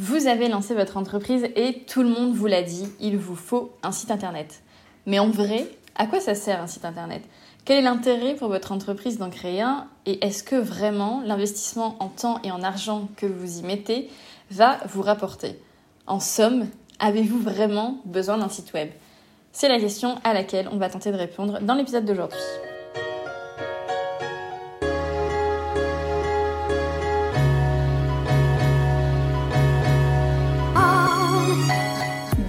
Vous avez lancé votre entreprise et tout le monde vous l'a dit, il vous faut un site internet. Mais en vrai, à quoi ça sert un site internet? Quel est l'intérêt pour votre entreprise d'en créer un? Et est-ce que vraiment l'investissement en temps et en argent que vous y mettez va vous rapporter? En somme, avez-vous vraiment besoin d'un site web? C'est la question à laquelle on va tenter de répondre dans l'épisode d'aujourd'hui.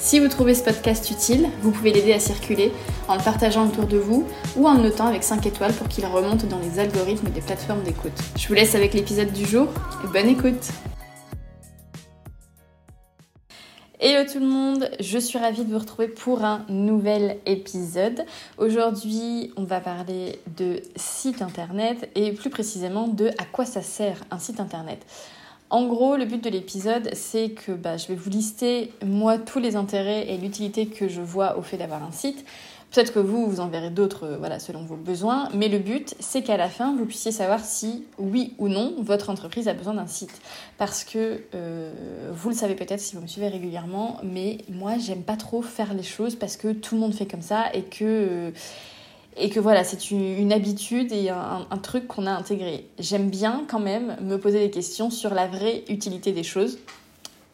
Si vous trouvez ce podcast utile, vous pouvez l'aider à circuler en le partageant autour de vous ou en le notant avec 5 étoiles pour qu'il remonte dans les algorithmes des plateformes d'écoute. Je vous laisse avec l'épisode du jour et bonne écoute Hello tout le monde, je suis ravie de vous retrouver pour un nouvel épisode. Aujourd'hui, on va parler de site internet et plus précisément de à quoi ça sert un site internet. En gros, le but de l'épisode, c'est que bah, je vais vous lister, moi, tous les intérêts et l'utilité que je vois au fait d'avoir un site. Peut-être que vous, vous en verrez d'autres euh, voilà, selon vos besoins, mais le but, c'est qu'à la fin, vous puissiez savoir si, oui ou non, votre entreprise a besoin d'un site. Parce que, euh, vous le savez peut-être si vous me suivez régulièrement, mais moi, j'aime pas trop faire les choses parce que tout le monde fait comme ça et que... Euh, et que voilà, c'est une, habitude et un, truc qu'on a intégré. J'aime bien quand même me poser des questions sur la vraie utilité des choses.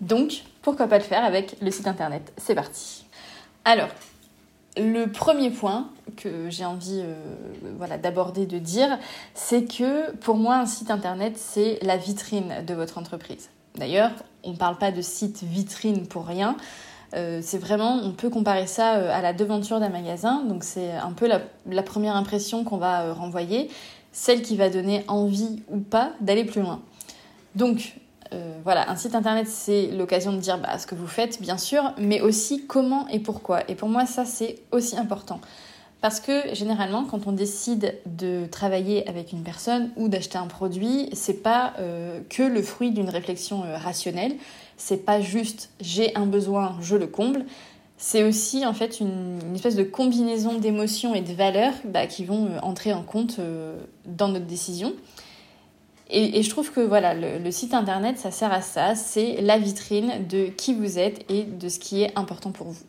Donc, pourquoi pas le faire avec le site internet? C'est parti. Alors, le premier point que j'ai envie euh, voilà, d'aborder, de dire, c'est que pour moi, un site internet, c'est la vitrine de votre entreprise. D'ailleurs, on ne parle pas de site vitrine pour rien. Euh, c'est vraiment, on peut comparer ça euh, à la devanture d'un magasin. Donc c'est un peu la, première impression qu'on va euh, renvoyer, celle qui va donner envie ou pas d'aller plus loin. Donc voilà, un site internet, c'est l'occasion de dire bah, ce que vous faites, bien sûr, mais aussi comment et pourquoi. Et pour moi, ça, c'est aussi important. Parce que généralement, quand on décide de travailler avec une personne ou d'acheter un produit, c'est pas que le fruit d'une réflexion rationnelle c'est pas juste j'ai un besoin, je le comble. C'est aussi en fait une, espèce de combinaison d'émotions et de valeurs bah, qui vont euh, entrer en compte euh, dans notre décision. Et, je trouve que voilà, le, site internet, ça sert à ça. C'est la vitrine de qui vous êtes et de ce qui est important pour vous.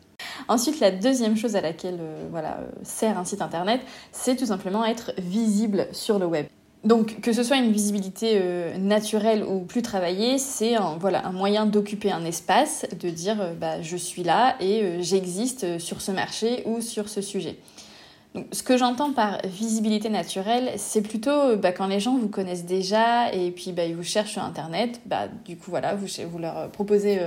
Ensuite, la deuxième chose à laquelle euh, voilà, sert un site internet, c'est tout simplement être visible sur le web. Donc que ce soit une visibilité euh, naturelle ou plus travaillée, c'est un, moyen d'occuper un espace, de dire euh, bah, je suis là et euh, j'existe sur ce marché ou sur ce sujet. Donc, ce que j'entends par visibilité naturelle, c'est plutôt bah, quand les gens vous connaissent déjà et puis bah, ils vous cherchent sur Internet, bah, du coup voilà, vous, leur proposez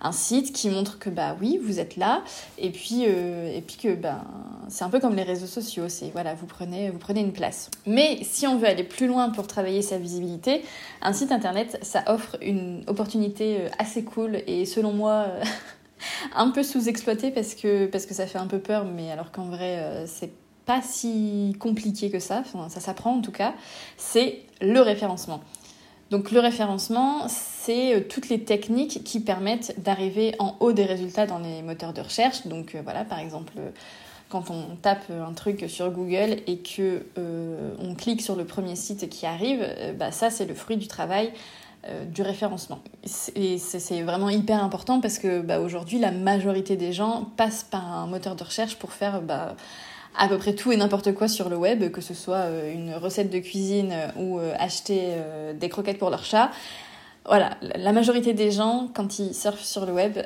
un site qui montre que bah oui, vous êtes là, et puis, euh, et puis que ben c'est un peu comme les réseaux sociaux, c'est voilà, vous prenez, vous prenez une place. Mais si on veut aller plus loin pour travailler sa visibilité, un site internet, ça offre une opportunité euh, assez cool et selon moi euh, un peu sous-exploitée parce que, parce que ça fait un peu peur, mais alors qu'en vrai, c'est pas si compliqué que ça, ça s'apprend en tout cas, c'est le référencement. Donc le référencement, c'est euh, toutes les techniques qui permettent d'arriver en haut des résultats dans les moteurs de recherche. Donc euh, voilà, par exemple, euh, quand on tape un truc sur Google et que on clique sur le premier site qui arrive, bah, ça c'est le fruit du travail du référencement. Et c'est vraiment hyper important parce que bah, aujourd'hui, la majorité des gens passent par un moteur de recherche pour faire bah, à peu près tout et n'importe quoi sur le web, que ce soit euh, une recette de cuisine euh, ou euh, acheter des croquettes pour leur chat. Voilà, la majorité des gens, quand ils surfent sur le web,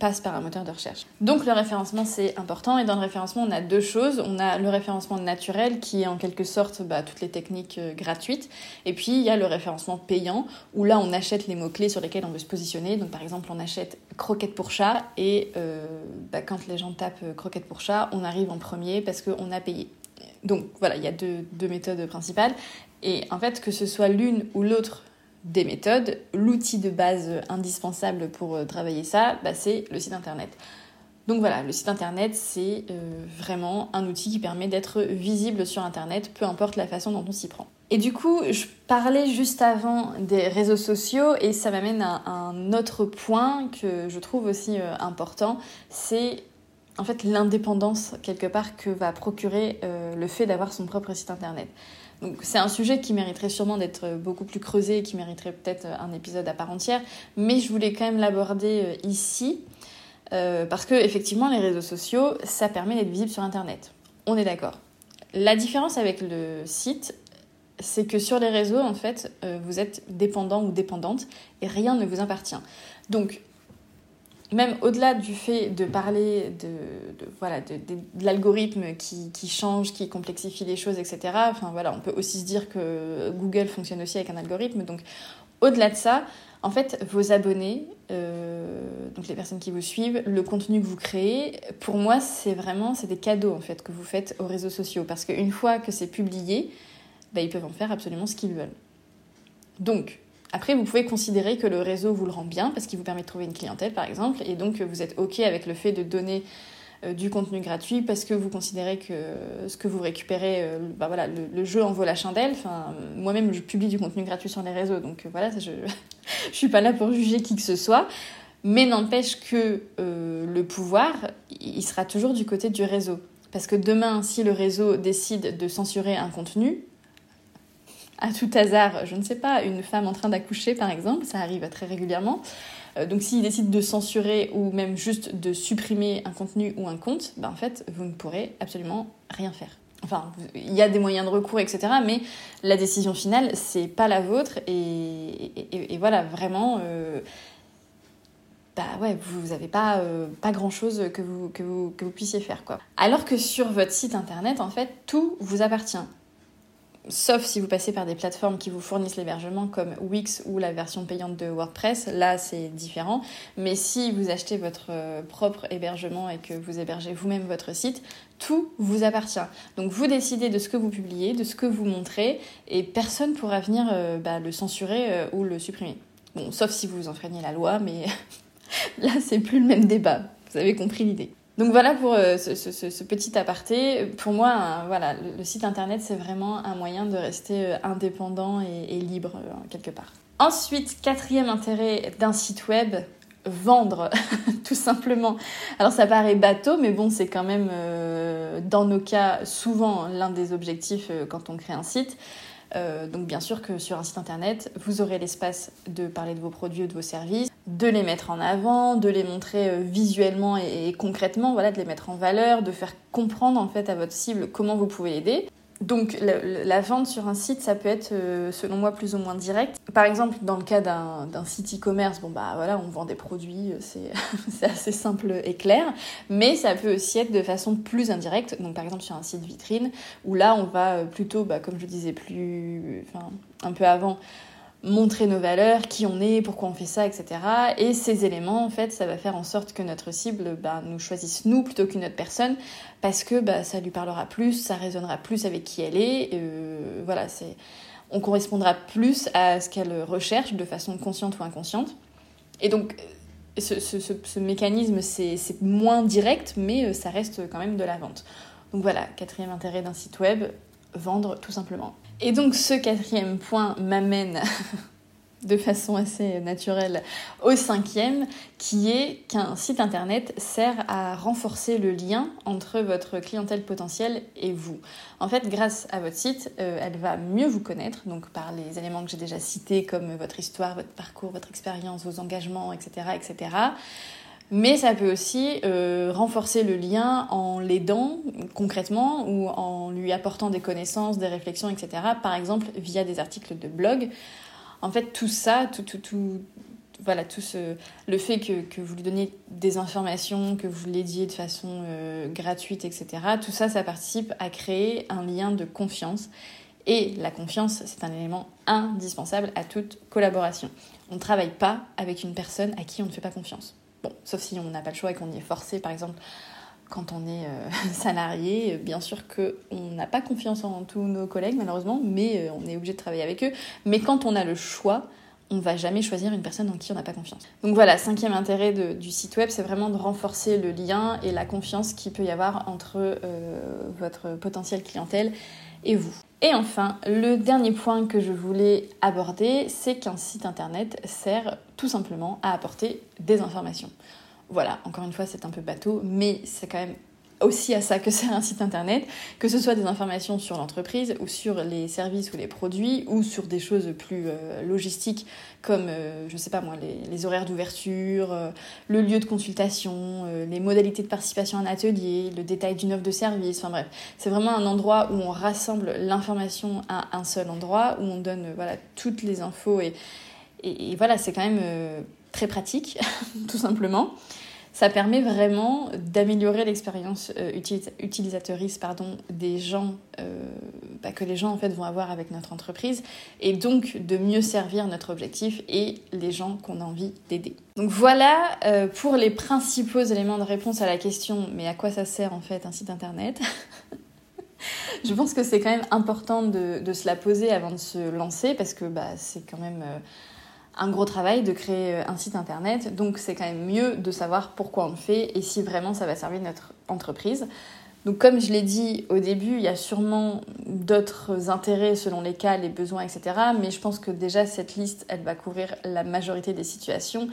passe par un moteur de recherche. Donc le référencement c'est important et dans le référencement on a deux choses. On a le référencement naturel qui est en quelque sorte bah, toutes les techniques euh, gratuites et puis il y a le référencement payant où là on achète les mots-clés sur lesquels on veut se positionner. Donc par exemple on achète croquettes pour chat et euh, bah, quand les gens tapent euh, croquettes pour chat on arrive en premier parce qu'on a payé. Donc voilà, il y a deux méthodes principales et en fait que ce soit l'une ou l'autre des méthodes. L'outil de base indispensable pour euh, travailler ça, bah, c'est le site internet. Donc voilà, le site internet, c'est euh, vraiment un outil qui permet d'être visible sur internet, peu importe la façon dont on s'y prend. Et du coup, je parlais juste avant des réseaux sociaux et ça m'amène à un autre point que je trouve aussi euh, important, c'est en fait l'indépendance quelque part que va procurer le fait d'avoir son propre site internet. Donc c'est un sujet qui mériterait sûrement d'être beaucoup plus creusé et qui mériterait peut-être un épisode à part entière, mais je voulais quand même l'aborder euh, ici euh, parce que effectivement les réseaux sociaux ça permet d'être visible sur internet. On est d'accord. La différence avec le site, c'est que sur les réseaux en fait euh, vous êtes dépendant ou dépendante et rien ne vous appartient. Donc même au-delà du fait de parler de, voilà, de, l'algorithme qui, qui, change, qui complexifie les choses, etc., enfin, voilà, on peut aussi se dire que Google fonctionne aussi avec un algorithme. Donc, au-delà de ça, en fait, vos abonnés, euh, donc les personnes qui vous suivent, le contenu que vous créez, pour moi, c'est vraiment c'est des cadeaux en fait que vous faites aux réseaux sociaux. Parce qu'une fois que c'est publié, bah, ils peuvent en faire absolument ce qu'ils veulent. Donc, après, vous pouvez considérer que le réseau vous le rend bien parce qu'il vous permet de trouver une clientèle, par exemple, et donc vous êtes OK avec le fait de donner euh, du contenu gratuit parce que vous considérez que ce que vous récupérez, euh, bah voilà, le, jeu en vaut la chandelle. Enfin, moi-même, je publie du contenu gratuit sur les réseaux, donc euh, voilà, je ne suis pas là pour juger qui que ce soit. Mais n'empêche que le pouvoir, il sera toujours du côté du réseau. Parce que demain, si le réseau décide de censurer un contenu, à tout hasard, je ne sais pas, une femme en train d'accoucher par exemple, ça arrive très régulièrement. Euh, donc s'il décide de censurer ou même juste de supprimer un contenu ou un compte, ben en fait, vous ne pourrez absolument rien faire. Enfin, il y a des moyens de recours, etc. Mais la décision finale, c'est pas la vôtre. Et, voilà, vraiment, euh, bah ouais, vous n'avez pas, euh, pas grand-chose que vous, que, vous, que vous puissiez faire. quoi. Alors que sur votre site internet, en fait, tout vous appartient sauf si vous passez par des plateformes qui vous fournissent l'hébergement comme Wix ou la version payante de WordPress, là c'est différent. Mais si vous achetez votre euh, propre hébergement et que vous hébergez vous-même votre site, tout vous appartient. Donc vous décidez de ce que vous publiez, de ce que vous montrez, et personne pourra venir euh, bah, le censurer euh, ou le supprimer. Bon, sauf si vous enfreignez la loi, mais là c'est plus le même débat. Vous avez compris l'idée. Donc voilà pour euh, ce, petit aparté. Pour moi, le, site internet, c'est vraiment un moyen de rester euh, indépendant et, libre euh, quelque part. Ensuite, quatrième intérêt d'un site web, vendre, tout simplement. Alors ça paraît bateau, mais bon, c'est quand même, dans nos cas, souvent l'un des objectifs quand on crée un site. Donc bien sûr que sur un site internet, vous aurez l'espace de parler de vos produits ou de vos services, de les mettre en avant, de les montrer euh, visuellement et, concrètement, voilà, de les mettre en valeur, de faire comprendre en fait à votre cible comment vous pouvez l'aider. Donc la, vente sur un site, ça peut être euh, selon moi plus ou moins direct. Par exemple, dans le cas d'un site e-commerce, bon bah on vend des produits, euh, c'est assez simple et clair. Mais ça peut aussi être de façon plus indirecte. Donc par exemple sur un site vitrine, où là on va plutôt, bah, comme je disais plus, un peu avant, montrer nos valeurs, qui on est, pourquoi on fait ça, etc. Et ces éléments, en fait, ça va faire en sorte que notre cible bah, nous choisisse nous plutôt qu'une autre personne, parce que bah, ça lui parlera plus, ça résonnera plus avec qui elle est. Euh, voilà, c'est, on correspondra plus à ce qu'elle recherche de façon consciente ou inconsciente. Et donc, ce, ce, ce, mécanisme, c'est, c'est moins direct, mais euh, ça reste quand même de la vente. Donc voilà, quatrième intérêt d'un site web, vendre tout simplement. Et donc ce quatrième point m'amène de façon assez naturelle au cinquième, qui est qu'un site internet sert à renforcer le lien entre votre clientèle potentielle et vous. En fait, grâce à votre site, euh, elle va mieux vous connaître, donc par les éléments que j'ai déjà cités, comme votre histoire, votre parcours, votre expérience, vos engagements, etc., etc. Mais ça peut aussi euh, renforcer le lien en l'aidant concrètement ou en lui apportant des connaissances, des réflexions, etc. Par exemple, via des articles de blog. En fait, tout ça, tout, tout, tout, voilà, tout ce, le fait que, que vous lui donniez des informations, que vous l'aidiez de façon euh, gratuite, etc., tout ça, ça participe à créer un lien de confiance. Et la confiance, c'est un élément indispensable à toute collaboration. On ne travaille pas avec une personne à qui on ne fait pas confiance. Bon, sauf si on n'a pas le choix et qu'on y est forcé, par exemple, quand on est euh, salarié, bien sûr qu'on n'a pas confiance en tous nos collègues, malheureusement, mais euh, on est obligé de travailler avec eux. Mais quand on a le choix, on va jamais choisir une personne en qui on n'a pas confiance. Donc voilà, cinquième intérêt du site web, c'est vraiment de renforcer le lien et la confiance qu'il peut y avoir entre euh, votre potentiel clientèle et vous. Et enfin, le dernier point que je voulais aborder, c'est qu'un site internet sert tout simplement à apporter des informations. Voilà, encore une fois, c'est un peu bateau, mais c'est quand même aussi à ça que sert un site internet, que ce soit des informations sur l'entreprise ou sur les services ou les produits ou sur des choses plus euh, logistiques comme, euh, je sais pas moi, les, horaires d'ouverture, euh, le lieu de consultation, les modalités de participation à un atelier, le détail d'une offre de service, enfin bref. C'est vraiment un endroit où on rassemble l'information à un seul endroit, où on donne voilà, toutes les infos et voilà, c'est quand même très pratique, tout simplement ça permet vraiment d'améliorer l'expérience euh, pardon, des gens euh, bah, que les gens en fait vont avoir avec notre entreprise et donc de mieux servir notre objectif et les gens qu'on a envie d'aider. Donc voilà euh, pour les principaux éléments de réponse à la question mais à quoi ça sert en fait un site internet Je pense que c'est quand même important de, de, se la poser avant de se lancer parce que bah, c'est quand même un gros travail de créer euh, un site internet, donc c'est quand même mieux de savoir pourquoi on le fait et si vraiment ça va servir notre entreprise. Donc comme je l'ai dit au début, il y a sûrement d'autres intérêts selon les cas, les besoins, etc. Mais je pense que déjà cette liste, elle va couvrir la majorité des situations.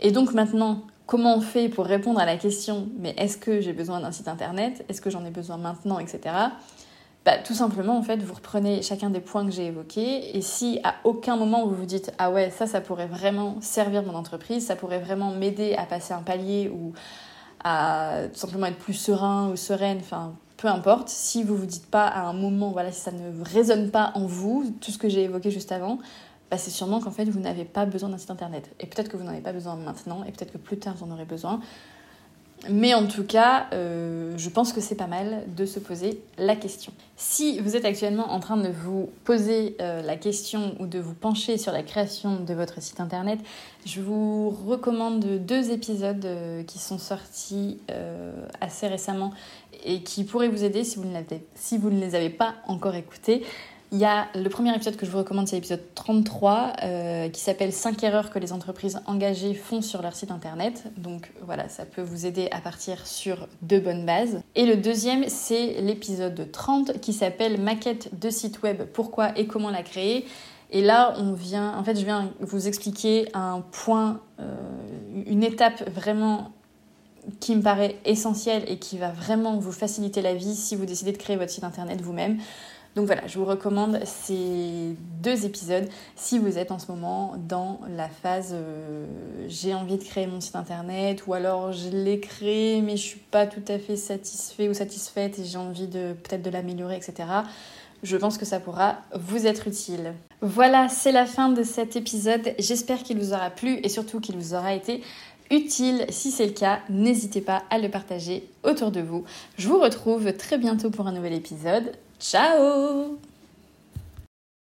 Et donc maintenant, comment on fait pour répondre à la question, mais est-ce que j'ai besoin d'un site internet? Est-ce que j'en ai besoin maintenant, etc. Bah, tout simplement, en fait, vous reprenez chacun des points que j'ai évoqués et si à aucun moment vous vous dites ah ouais, ça, ça pourrait vraiment servir mon entreprise, ça pourrait vraiment m'aider à passer un palier ou à simplement être plus serein ou sereine, enfin peu importe, si vous vous dites pas à un moment, voilà, si ça ne résonne pas en vous, tout ce que j'ai évoqué juste avant, bah, c'est sûrement qu'en fait vous n'avez pas besoin d'un site internet. Et peut-être que vous n'en avez pas besoin maintenant, et peut-être que plus tard vous en aurez besoin. Mais en tout cas, euh, je pense que c'est pas mal de se poser la question. Si vous êtes actuellement en train de vous poser euh, la question ou de vous pencher sur la création de votre site internet, je vous recommande deux épisodes euh, qui sont sortis assez récemment et qui pourraient vous aider si vous ne, si vous ne les avez pas encore écoutés. Il y a le premier épisode que je vous recommande, c'est l'épisode 33, euh, qui s'appelle 5 erreurs que les entreprises engagées font sur leur site internet. Donc voilà, ça peut vous aider à partir sur de bonnes bases. Et le deuxième, c'est l'épisode 30, qui s'appelle Maquette de site web, pourquoi et comment la créer. Et là, on vient, en fait, je viens vous expliquer un point, euh, une étape vraiment qui me paraît essentielle et qui va vraiment vous faciliter la vie si vous décidez de créer votre site internet vous-même. Donc voilà, je vous recommande ces deux épisodes si vous êtes en ce moment dans la phase euh, j'ai envie de créer mon site internet ou alors je l'ai créé mais je suis pas tout à fait satisfait ou satisfaite et j'ai envie de peut-être de l'améliorer, etc. Je pense que ça pourra vous être utile. Voilà, c'est la fin de cet épisode. J'espère qu'il vous aura plu et surtout qu'il vous aura été utile. Si c'est le cas, n'hésitez pas à le partager autour de vous. Je vous retrouve très bientôt pour un nouvel épisode. Ciao